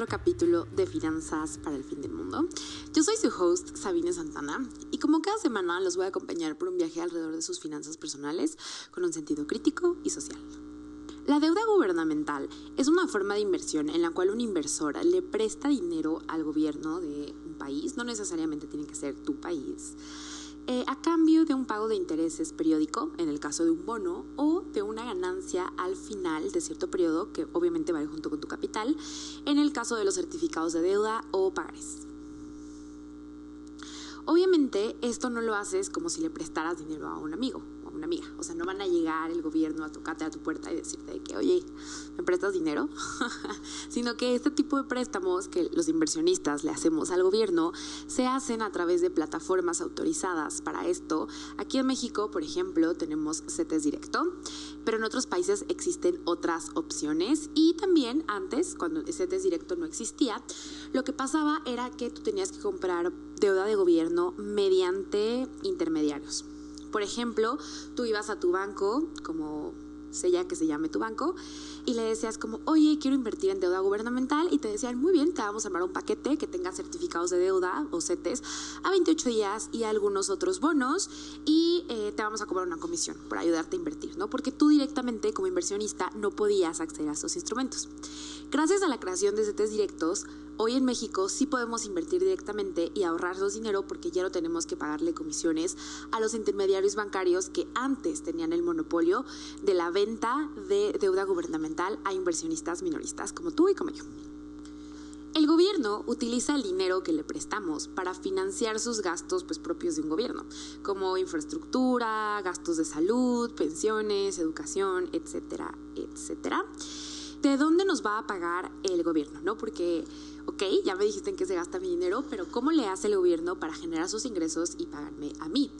otro capítulo de Finanzas para el Fin del Mundo. Yo soy su host, Sabine Santana, y como cada semana los voy a acompañar por un viaje alrededor de sus finanzas personales con un sentido crítico y social. La deuda gubernamental es una forma de inversión en la cual un inversor le presta dinero al gobierno de un país, no necesariamente tiene que ser tu país, eh, a cambio de un pago de intereses periódico, en el caso de un bono, o de una ganancia al final de cierto periodo, que obviamente va junto con tu capital, en el caso de los certificados de deuda o pagares. Obviamente esto no lo haces como si le prestaras dinero a un amigo una amiga. O sea, no van a llegar el gobierno a tocarte a tu puerta y decirte que, oye, ¿me prestas dinero? Sino que este tipo de préstamos que los inversionistas le hacemos al gobierno se hacen a través de plataformas autorizadas para esto. Aquí en México, por ejemplo, tenemos CETES Directo, pero en otros países existen otras opciones y también antes, cuando CETES Directo no existía, lo que pasaba era que tú tenías que comprar deuda de gobierno mediante intermediarios. Por ejemplo, tú ibas a tu banco, como sea que se llame tu banco, y le decías como, oye, quiero invertir en deuda gubernamental, y te decían, muy bien, te vamos a armar un paquete que tenga certificados de deuda o CETES a 28 días y algunos otros bonos, y eh, te vamos a cobrar una comisión por ayudarte a invertir, ¿no? Porque tú directamente como inversionista no podías acceder a esos instrumentos. Gracias a la creación de CETES directos, Hoy en México sí podemos invertir directamente y ahorrarnos dinero porque ya no tenemos que pagarle comisiones a los intermediarios bancarios que antes tenían el monopolio de la venta de deuda gubernamental a inversionistas minoristas como tú y como yo. El gobierno utiliza el dinero que le prestamos para financiar sus gastos pues, propios de un gobierno, como infraestructura, gastos de salud, pensiones, educación, etcétera, etcétera. ¿De dónde nos va a pagar el gobierno? ¿No? Porque ok, ya me dijiste en qué se gasta mi dinero, pero ¿cómo le hace el gobierno para generar sus ingresos y pagarme a mí?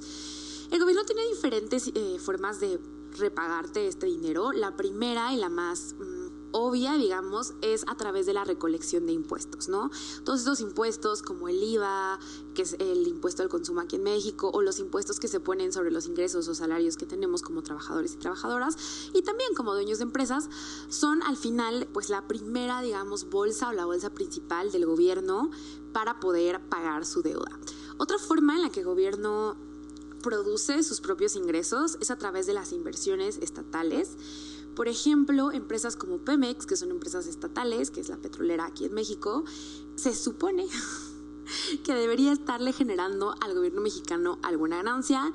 El gobierno tiene diferentes eh, formas de repagarte este dinero. La primera y la más... Mm, obvia, digamos, es a través de la recolección de impuestos, ¿no? Todos estos impuestos como el IVA, que es el impuesto al consumo aquí en México, o los impuestos que se ponen sobre los ingresos o salarios que tenemos como trabajadores y trabajadoras, y también como dueños de empresas, son al final, pues la primera, digamos, bolsa o la bolsa principal del gobierno para poder pagar su deuda. Otra forma en la que el gobierno produce sus propios ingresos es a través de las inversiones estatales por ejemplo, empresas como Pemex, que son empresas estatales, que es la petrolera aquí en México, se supone que debería estarle generando al gobierno mexicano alguna ganancia.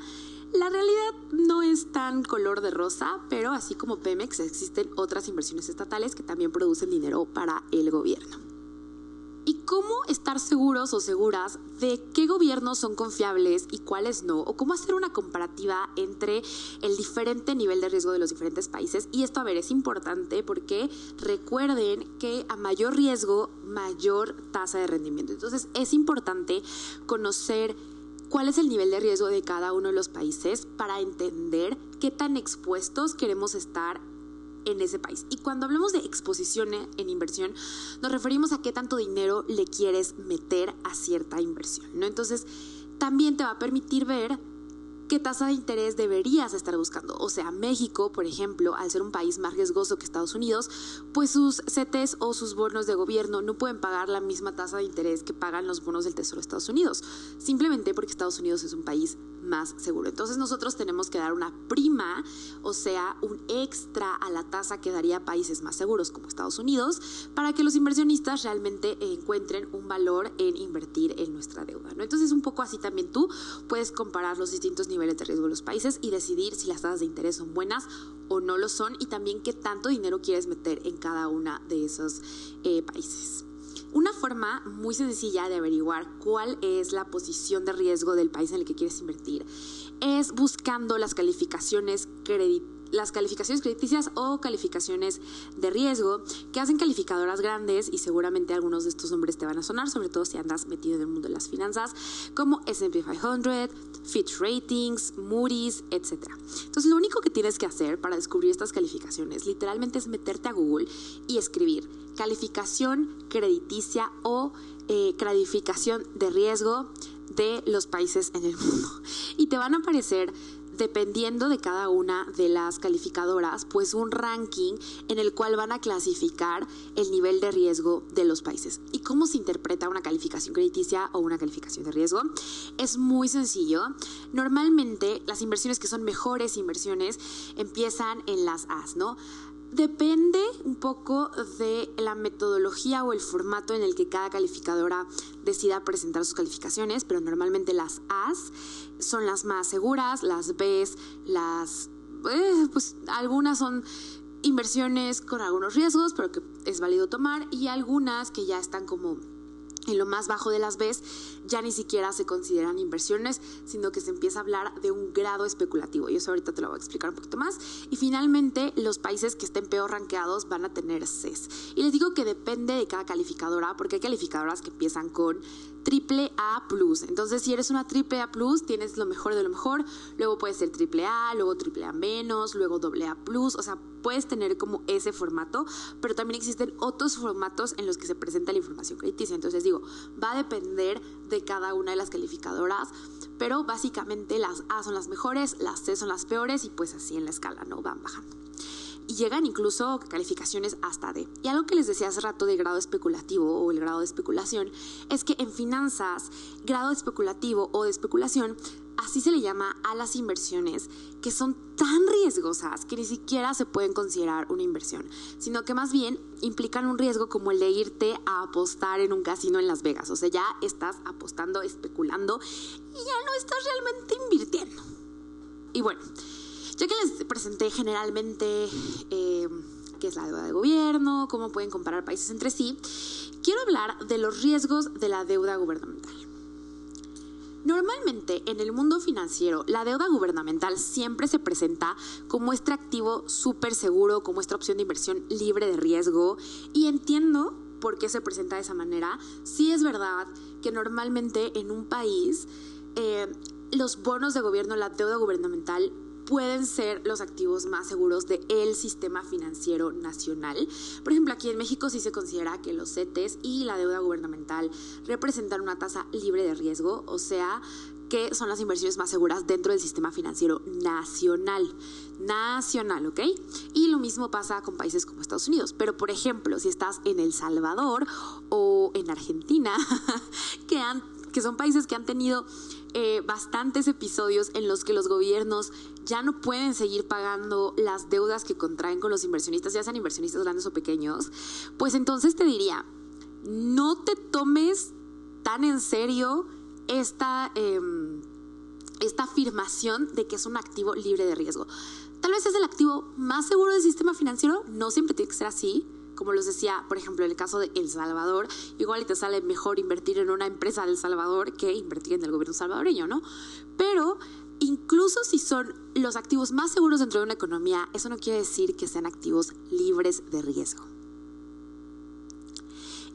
La realidad no es tan color de rosa, pero así como Pemex existen otras inversiones estatales que también producen dinero para el gobierno cómo estar seguros o seguras de qué gobiernos son confiables y cuáles no, o cómo hacer una comparativa entre el diferente nivel de riesgo de los diferentes países. Y esto, a ver, es importante porque recuerden que a mayor riesgo, mayor tasa de rendimiento. Entonces, es importante conocer cuál es el nivel de riesgo de cada uno de los países para entender qué tan expuestos queremos estar en ese país. Y cuando hablamos de exposición en inversión, nos referimos a qué tanto dinero le quieres meter a cierta inversión, ¿no? Entonces, también te va a permitir ver qué tasa de interés deberías estar buscando. O sea, México, por ejemplo, al ser un país más riesgoso que Estados Unidos, pues sus CETES o sus bonos de gobierno no pueden pagar la misma tasa de interés que pagan los bonos del Tesoro de Estados Unidos, simplemente porque Estados Unidos es un país más seguro. Entonces nosotros tenemos que dar una prima, o sea, un extra a la tasa que daría países más seguros como Estados Unidos, para que los inversionistas realmente encuentren un valor en invertir en nuestra deuda. ¿no? Entonces un poco así también tú puedes comparar los distintos niveles de riesgo de los países y decidir si las tasas de interés son buenas o no lo son y también qué tanto dinero quieres meter en cada una de esos eh, países. Una forma muy sencilla de averiguar cuál es la posición de riesgo del país en el que quieres invertir es buscando las calificaciones crediticias las calificaciones crediticias o calificaciones de riesgo que hacen calificadoras grandes y seguramente algunos de estos nombres te van a sonar, sobre todo si andas metido en el mundo de las finanzas, como S&P 500, Fitch Ratings, Moody's, etc. Entonces lo único que tienes que hacer para descubrir estas calificaciones literalmente es meterte a Google y escribir calificación crediticia o eh, calificación de riesgo de los países en el mundo. Y te van a aparecer dependiendo de cada una de las calificadoras, pues un ranking en el cual van a clasificar el nivel de riesgo de los países. ¿Y cómo se interpreta una calificación crediticia o una calificación de riesgo? Es muy sencillo. Normalmente las inversiones que son mejores inversiones empiezan en las A's, ¿no? Depende un poco de la metodología o el formato en el que cada calificadora decida presentar sus calificaciones, pero normalmente las A's son las más seguras, las B's, las... Eh, pues algunas son inversiones con algunos riesgos, pero que es válido tomar, y algunas que ya están como en lo más bajo de las Bs ya ni siquiera se consideran inversiones, sino que se empieza a hablar de un grado especulativo. Y eso ahorita te lo voy a explicar un poquito más. Y finalmente, los países que estén peor rankeados van a tener CES. Y les digo que depende de cada calificadora, porque hay calificadoras que empiezan con triple A. Entonces, si eres una triple A tienes lo mejor de lo mejor. Luego puede ser triple A, luego triple A menos, luego doble A plus. O sea, puedes tener como ese formato, pero también existen otros formatos en los que se presenta la información crediticia. Entonces, digo, va a depender de cada una de las calificadoras, pero básicamente las A son las mejores, las C son las peores y pues así en la escala, ¿no? Van bajando y llegan incluso calificaciones hasta D. Y algo que les decía hace rato de grado especulativo o el grado de especulación es que en finanzas, grado especulativo o de especulación, así se le llama a las inversiones que son tan riesgosas que ni siquiera se pueden considerar una inversión, sino que más bien implican un riesgo como el de irte a apostar en un casino en Las Vegas. O sea, ya estás apostando, especulando y ya no estás realmente invirtiendo. Y bueno, ya que les presenté generalmente eh, qué es la deuda de gobierno, cómo pueden comparar países entre sí, quiero hablar de los riesgos de la deuda gubernamental. Normalmente en el mundo financiero la deuda gubernamental siempre se presenta como este activo súper seguro, como esta opción de inversión libre de riesgo y entiendo por qué se presenta de esa manera. Sí es verdad que normalmente en un país eh, los bonos de gobierno, la deuda gubernamental pueden ser los activos más seguros del el sistema financiero nacional. Por ejemplo, aquí en México sí se considera que los CETES y la deuda gubernamental representan una tasa libre de riesgo, o sea, que son las inversiones más seguras dentro del sistema financiero nacional. Nacional, ¿ok? Y lo mismo pasa con países como Estados Unidos. Pero, por ejemplo, si estás en El Salvador o en Argentina, que son países que han tenido eh, bastantes episodios en los que los gobiernos ya no pueden seguir pagando las deudas que contraen con los inversionistas, ya sean inversionistas grandes o pequeños, pues entonces te diría, no te tomes tan en serio esta, em, esta afirmación de que es un activo libre de riesgo. Tal vez es el activo más seguro del sistema financiero, no siempre tiene que ser así, como les decía, por ejemplo, en el caso de El Salvador, igual te sale mejor invertir en una empresa de El Salvador que invertir en el gobierno salvadoreño, ¿no? Pero incluso si son los activos más seguros dentro de una economía, eso no quiere decir que sean activos libres de riesgo.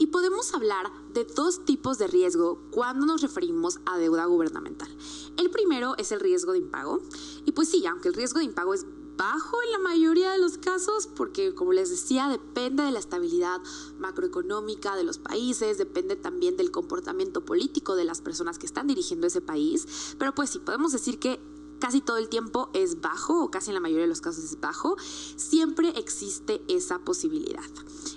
Y podemos hablar de dos tipos de riesgo cuando nos referimos a deuda gubernamental. El primero es el riesgo de impago. Y pues sí, aunque el riesgo de impago es bajo en la mayoría de los casos porque, como les decía, depende de la estabilidad macroeconómica de los países, depende también del comportamiento político de las personas que están dirigiendo ese país, pero pues sí, podemos decir que casi todo el tiempo es bajo o casi en la mayoría de los casos es bajo, siempre existe esa posibilidad.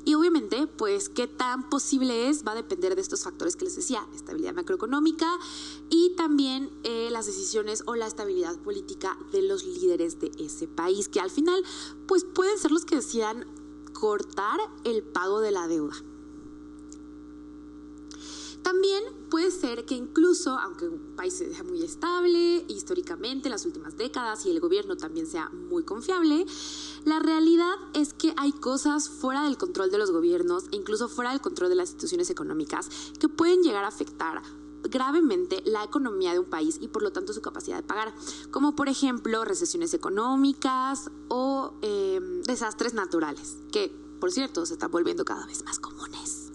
Y obviamente, pues qué tan posible es va a depender de estos factores que les decía, estabilidad macroeconómica y también eh, las decisiones o la estabilidad política de los líderes de ese país, que al final pues pueden ser los que decidan cortar el pago de la deuda. También puede ser que incluso, aunque un país sea muy estable históricamente en las últimas décadas y el gobierno también sea muy confiable, la realidad es que hay cosas fuera del control de los gobiernos e incluso fuera del control de las instituciones económicas que pueden llegar a afectar gravemente la economía de un país y por lo tanto su capacidad de pagar, como por ejemplo recesiones económicas o em, desastres naturales, que por cierto se están volviendo cada vez más comunes.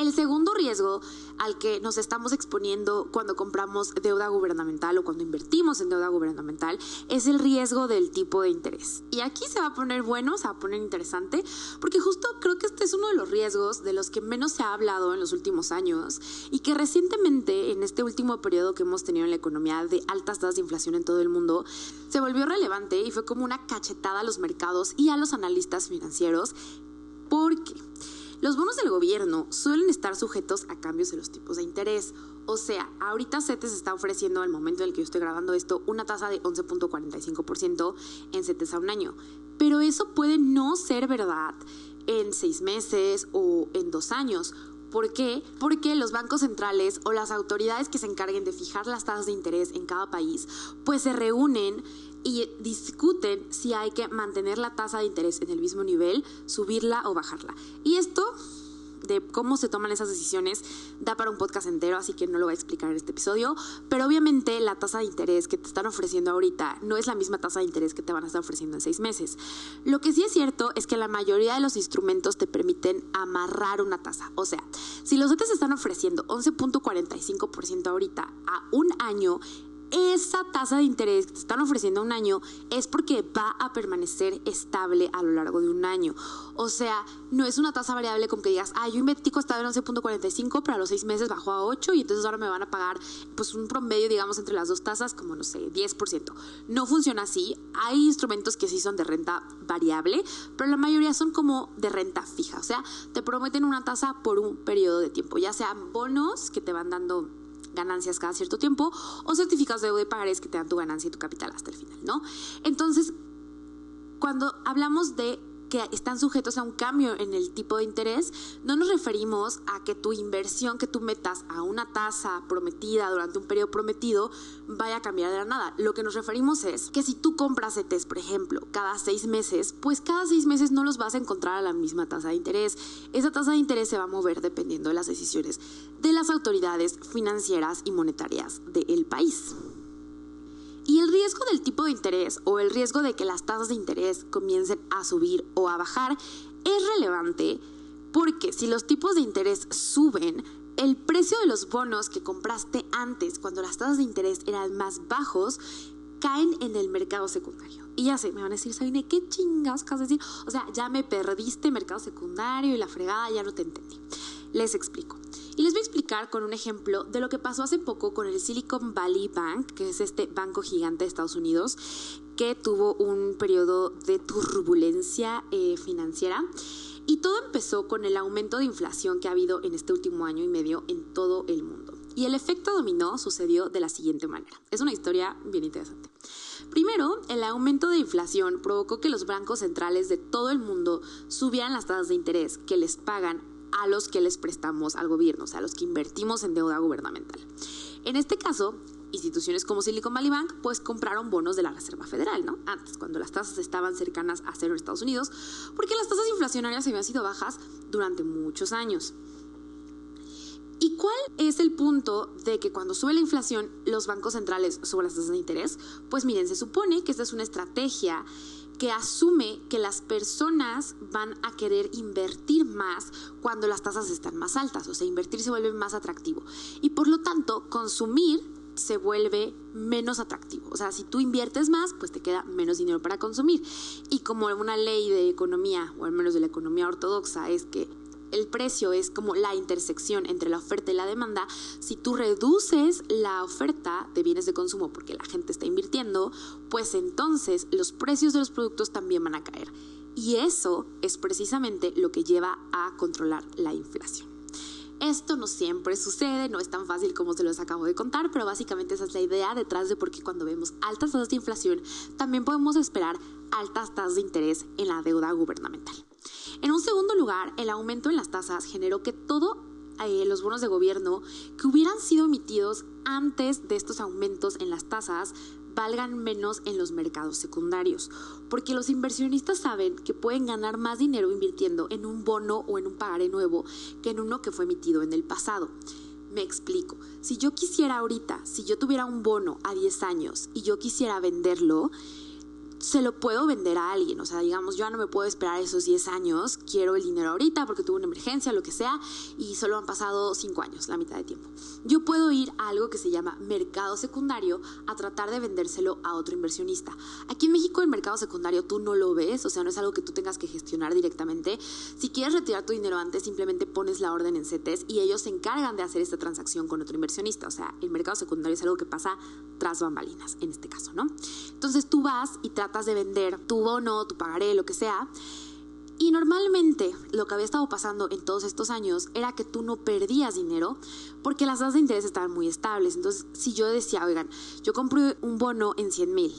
El segundo riesgo al que nos estamos exponiendo cuando compramos deuda gubernamental o cuando invertimos en deuda gubernamental es el riesgo del tipo de interés. Y aquí se va a poner bueno, se va a poner interesante, porque justo creo que este es uno de los riesgos de los que menos se ha hablado en los últimos años y que recientemente, en este último periodo que hemos tenido en la economía de altas tasas de inflación en todo el mundo, se volvió relevante y fue como una cachetada a los mercados y a los analistas financieros. Porque los bonos del gobierno suelen estar sujetos a cambios en los tipos de interés. O sea, ahorita CETES está ofreciendo al momento en el que yo estoy grabando esto una tasa de 11.45% en CETES a un año. Pero eso puede no ser verdad en seis meses o en dos años. ¿Por qué? Porque los bancos centrales o las autoridades que se encarguen de fijar las tasas de interés en cada país, pues se reúnen y discuten si hay que mantener la tasa de interés en el mismo nivel, subirla o bajarla. Y esto de cómo se toman esas decisiones da para un podcast entero, así que no lo voy a explicar en este episodio, pero obviamente la tasa de interés que te están ofreciendo ahorita no es la misma tasa de interés que te van a estar ofreciendo en seis meses. Lo que sí es cierto es que la mayoría de los instrumentos te permiten amarrar una tasa, o sea, si los otros están ofreciendo 11.45% ahorita a un año, esa tasa de interés que te están ofreciendo un año es porque va a permanecer estable a lo largo de un año. O sea, no es una tasa variable como que digas, ah, yo invertí costado en 11.45, pero a los seis meses bajó a 8 y entonces ahora me van a pagar pues un promedio, digamos, entre las dos tasas como, no sé, 10%. No funciona así. Hay instrumentos que sí son de renta variable, pero la mayoría son como de renta fija. O sea, te prometen una tasa por un periodo de tiempo, ya sean bonos que te van dando ganancias cada cierto tiempo o certificados de deuda y pagarés que te dan tu ganancia y tu capital hasta el final, ¿no? Entonces, cuando hablamos de que están sujetos a un cambio en el tipo de interés, no nos referimos a que tu inversión que tú metas a una tasa prometida durante un periodo prometido vaya a cambiar de la nada. Lo que nos referimos es que si tú compras CETES, por ejemplo, cada seis meses, pues cada seis meses no los vas a encontrar a la misma tasa de interés. Esa tasa de interés se va a mover dependiendo de las decisiones de las autoridades financieras y monetarias del país. Y el riesgo del tipo de interés o el riesgo de que las tasas de interés comiencen a subir o a bajar es relevante porque si los tipos de interés suben, el precio de los bonos que compraste antes, cuando las tasas de interés eran más bajos, caen en el mercado secundario. Y ya sé, me van a decir, Sabine, ¿qué chingados vas a decir? O sea, ya me perdiste mercado secundario y la fregada, ya no te entendí. Les explico. Y les voy a explicar con un ejemplo de lo que pasó hace poco con el Silicon Valley Bank, que es este banco gigante de Estados Unidos, que tuvo un periodo de turbulencia eh, financiera. Y todo empezó con el aumento de inflación que ha habido en este último año y medio en todo el mundo. Y el efecto dominó sucedió de la siguiente manera. Es una historia bien interesante. Primero, el aumento de inflación provocó que los bancos centrales de todo el mundo subieran las tasas de interés que les pagan a los que les prestamos al gobierno, o sea, a los que invertimos en deuda gubernamental. En este caso, instituciones como Silicon Valley Bank pues compraron bonos de la Reserva Federal, ¿no? Antes, cuando las tasas estaban cercanas a cero en Estados Unidos, porque las tasas inflacionarias habían sido bajas durante muchos años. ¿Y cuál es el punto de que cuando sube la inflación los bancos centrales suben las tasas de interés? Pues miren, se supone que esta es una estrategia que asume que las personas van a querer invertir más cuando las tasas están más altas, o sea, invertir se vuelve más atractivo. Y por lo tanto, consumir se vuelve menos atractivo. O sea, si tú inviertes más, pues te queda menos dinero para consumir. Y como una ley de economía, o al menos de la economía ortodoxa, es que el precio es como la intersección entre la oferta y la demanda, si tú reduces la oferta de bienes de consumo porque la gente está invirtiendo, pues entonces los precios de los productos también van a caer. Y eso es precisamente lo que lleva a controlar la inflación. Esto no siempre sucede, no es tan fácil como se los acabo de contar, pero básicamente esa es la idea detrás de por qué cuando vemos altas tasas de inflación también podemos esperar altas tasas de interés en la deuda gubernamental. En un segundo lugar, el aumento en las tasas generó que todos eh, los bonos de gobierno que hubieran sido emitidos antes de estos aumentos en las tasas valgan menos en los mercados secundarios, porque los inversionistas saben que pueden ganar más dinero invirtiendo en un bono o en un pagaré nuevo que en uno que fue emitido en el pasado. Me explico, si yo quisiera ahorita, si yo tuviera un bono a 10 años y yo quisiera venderlo, se lo puedo vender a alguien. O sea, digamos, yo ya no me puedo esperar esos 10 años, quiero el dinero ahorita porque tuve una emergencia, lo que sea, y solo han pasado 5 años, la mitad de tiempo. Yo puedo ir a algo que se llama mercado secundario a tratar de vendérselo a otro inversionista. Aquí en México el mercado secundario tú no lo ves, o sea, no es algo que tú tengas que gestionar directamente. Si quieres retirar tu dinero antes, simplemente pones la orden en CETES y ellos se encargan de hacer esta transacción con otro inversionista. O sea, el mercado secundario es algo que pasa tras bambalinas, en este caso, ¿no? Entonces tú vas y tratas de vender tu bono, tu pagaré, lo que sea. Y normalmente lo que había estado pasando en todos estos años era que tú no perdías dinero porque las tasas de interés estaban muy estables. Entonces, si yo decía, oigan, yo compro un bono en 100 mil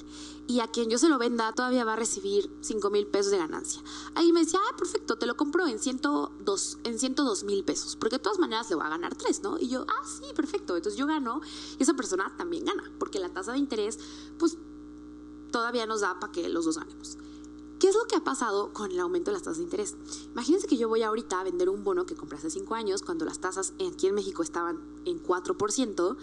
y a quien yo se lo venda todavía va a recibir 5 mil pesos de ganancia. Ahí me decía, ah, perfecto, te lo compro en 102 en 102 mil pesos, porque de todas maneras le voy a ganar 3, ¿no? Y yo, ah, sí, perfecto. Entonces yo gano y esa persona también gana, porque la tasa de interés, pues todavía nos da para que los dos ganemos. ¿Qué es lo que ha pasado con el aumento de las tasas de interés? Imagínense que yo voy ahorita a vender un bono que compré hace 5 años, cuando las tasas aquí en México estaban en 4%,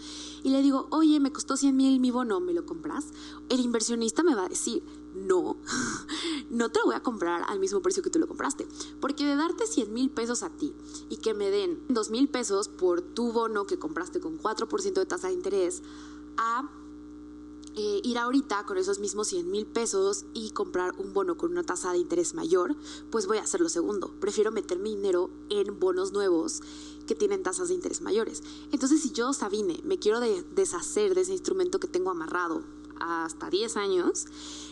y le digo, oye, me costó 100 mil mi bono, ¿me lo compras? El inversionista me va a decir, no, no te lo voy a comprar al mismo precio que tú lo compraste. Porque de darte 100 mil pesos a ti y que me den 2 mil pesos por tu bono que compraste con 4% de tasa de interés, a eh, ir ahorita con esos mismos 100 mil pesos y comprar un bono con una tasa de interés mayor, pues voy a hacer lo segundo. Prefiero meter mi dinero en bonos nuevos que tienen tasas de interés mayores. Entonces, si yo, Sabine, me quiero deshacer de ese instrumento que tengo amarrado hasta 10 años,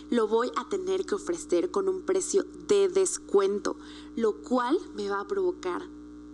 lo voy a tener que ofrecer con un precio de descuento, lo cual me va a provocar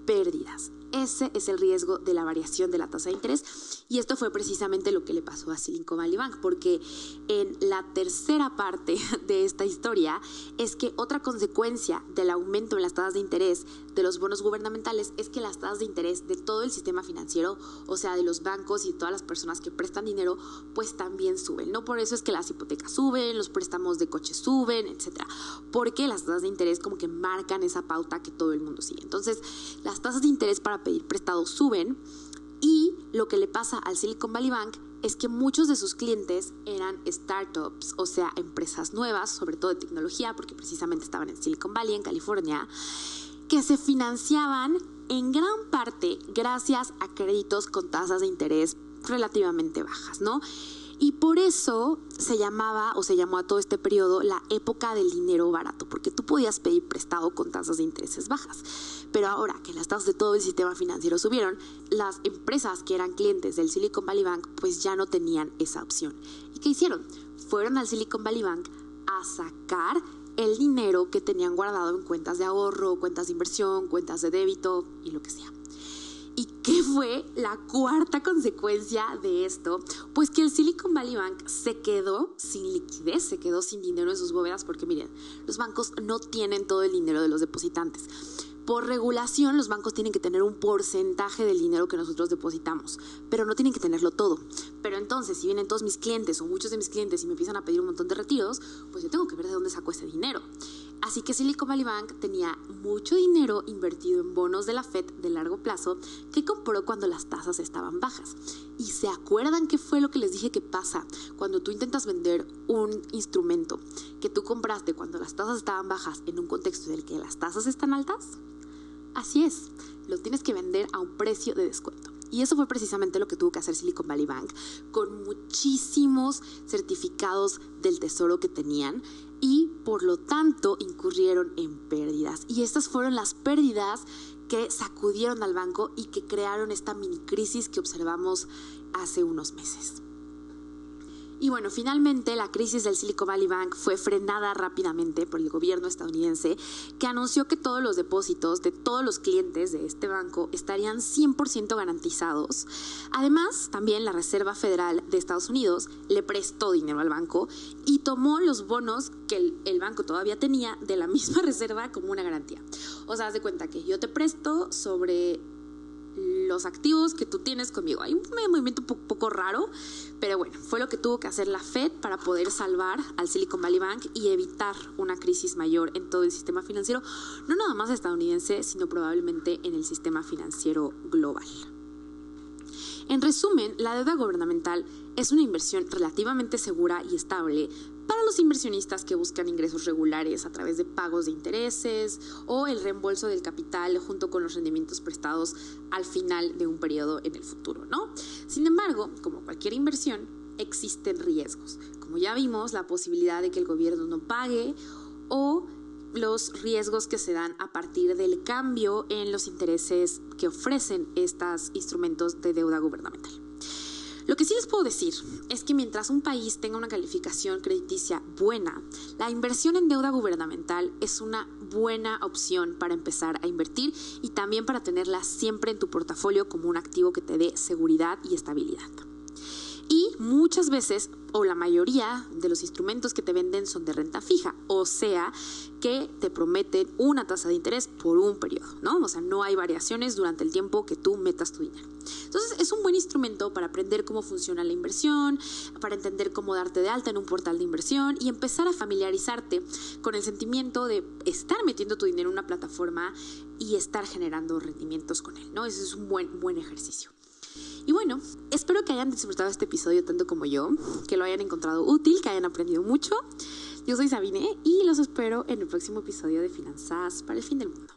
pérdidas. Ese es el riesgo de la variación de la tasa de interés y esto fue precisamente lo que le pasó a Silicon Valley Bank, porque en la tercera parte de esta historia es que otra consecuencia del aumento en las tasas de interés de los bonos gubernamentales es que las tasas de interés de todo el sistema financiero, o sea, de los bancos y todas las personas que prestan dinero, pues también suben. No por eso es que las hipotecas suben, los préstamos de coches suben, etcétera, porque las tasas de interés como que marcan esa pauta que todo el mundo sigue. Entonces, las tasas de interés para pedir prestado suben y lo que le pasa al Silicon Valley Bank es que muchos de sus clientes eran startups, o sea, empresas nuevas, sobre todo de tecnología, porque precisamente estaban en Silicon Valley, en California, que se financiaban en gran parte gracias a créditos con tasas de interés relativamente bajas, ¿no? Y por eso se llamaba o se llamó a todo este periodo la época del dinero barato, porque tú podías pedir prestado con tasas de intereses bajas. Pero ahora que las tasas de todo el sistema financiero subieron, las empresas que eran clientes del Silicon Valley Bank pues ya no tenían esa opción. ¿Y qué hicieron? Fueron al Silicon Valley Bank a sacar el dinero que tenían guardado en cuentas de ahorro, cuentas de inversión, cuentas de débito y lo que sea. ¿Y qué fue la cuarta consecuencia de esto? Pues que el Silicon Valley Bank se quedó sin liquidez, se quedó sin dinero en sus bóvedas porque miren, los bancos no tienen todo el dinero de los depositantes. Por regulación, los bancos tienen que tener un porcentaje del dinero que nosotros depositamos, pero no tienen que tenerlo todo. Pero entonces, si vienen todos mis clientes o muchos de mis clientes y me empiezan a pedir un montón de retiros, pues yo tengo que ver de dónde saco ese dinero. Así que Silicon Valley Bank tenía mucho dinero invertido en bonos de la Fed de largo plazo que compró cuando las tasas estaban bajas. ¿Y se acuerdan qué fue lo que les dije que pasa cuando tú intentas vender un instrumento que tú compraste cuando las tasas estaban bajas en un contexto en el que las tasas están altas? Así es, lo tienes que vender a un precio de descuento. Y eso fue precisamente lo que tuvo que hacer Silicon Valley Bank con muchísimos certificados del tesoro que tenían y por lo tanto incurrieron en pérdidas. Y estas fueron las pérdidas que sacudieron al banco y que crearon esta mini crisis que observamos hace unos meses. Y bueno, finalmente la crisis del Silicon Valley Bank fue frenada rápidamente por el gobierno estadounidense, que anunció que todos los depósitos de todos los clientes de este banco estarían 100% garantizados. Además, también la Reserva Federal de Estados Unidos le prestó dinero al banco y tomó los bonos que el, banco todavía tenía de la misma reserva como una garantía. O sea, haz de cuenta que yo te presto sobre los activos que tú tienes conmigo. Hay un movimiento poco raro, pero bueno, fue lo que tuvo que hacer la Fed para poder salvar al Silicon Valley Bank y evitar una crisis mayor en todo el sistema financiero, no nada más estadounidense, sino probablemente en el sistema financiero global. En resumen, la deuda gubernamental es una inversión relativamente segura y estable, para los inversionistas que buscan ingresos regulares a través de pagos de intereses o el reembolso del capital junto con los rendimientos prestados al final de un periodo en el futuro, ¿no? Sin embargo, como cualquier inversión, existen riesgos. Como ya vimos, la posibilidad de que el gobierno no pague o los riesgos que se dan a partir del cambio en los intereses que ofrecen estos instrumentos de deuda gubernamental. Lo que sí les puedo decir es que mientras un país tenga una calificación crediticia buena, la inversión en deuda gubernamental es una buena opción para empezar a invertir y también para tenerla siempre en tu portafolio como un activo que te dé seguridad y estabilidad. Y muchas veces, o la mayoría de los instrumentos que te venden son de renta fija, o sea, que te prometen una tasa de interés por un periodo, ¿no? O sea, no hay variaciones durante el tiempo que tú metas tu dinero. Entonces, es un buen instrumento para aprender cómo funciona la inversión, para entender cómo darte de alta en un portal de inversión y empezar a familiarizarte con el sentimiento de estar metiendo tu dinero en una plataforma y estar generando rendimientos con él, ¿no? Ese es un buen, buen ejercicio. Y bueno, espero que hayan disfrutado este episodio tanto como yo, que lo hayan encontrado útil, que hayan aprendido mucho. Yo soy Sabine y los espero en el próximo episodio de Finanzas para el fin del mundo.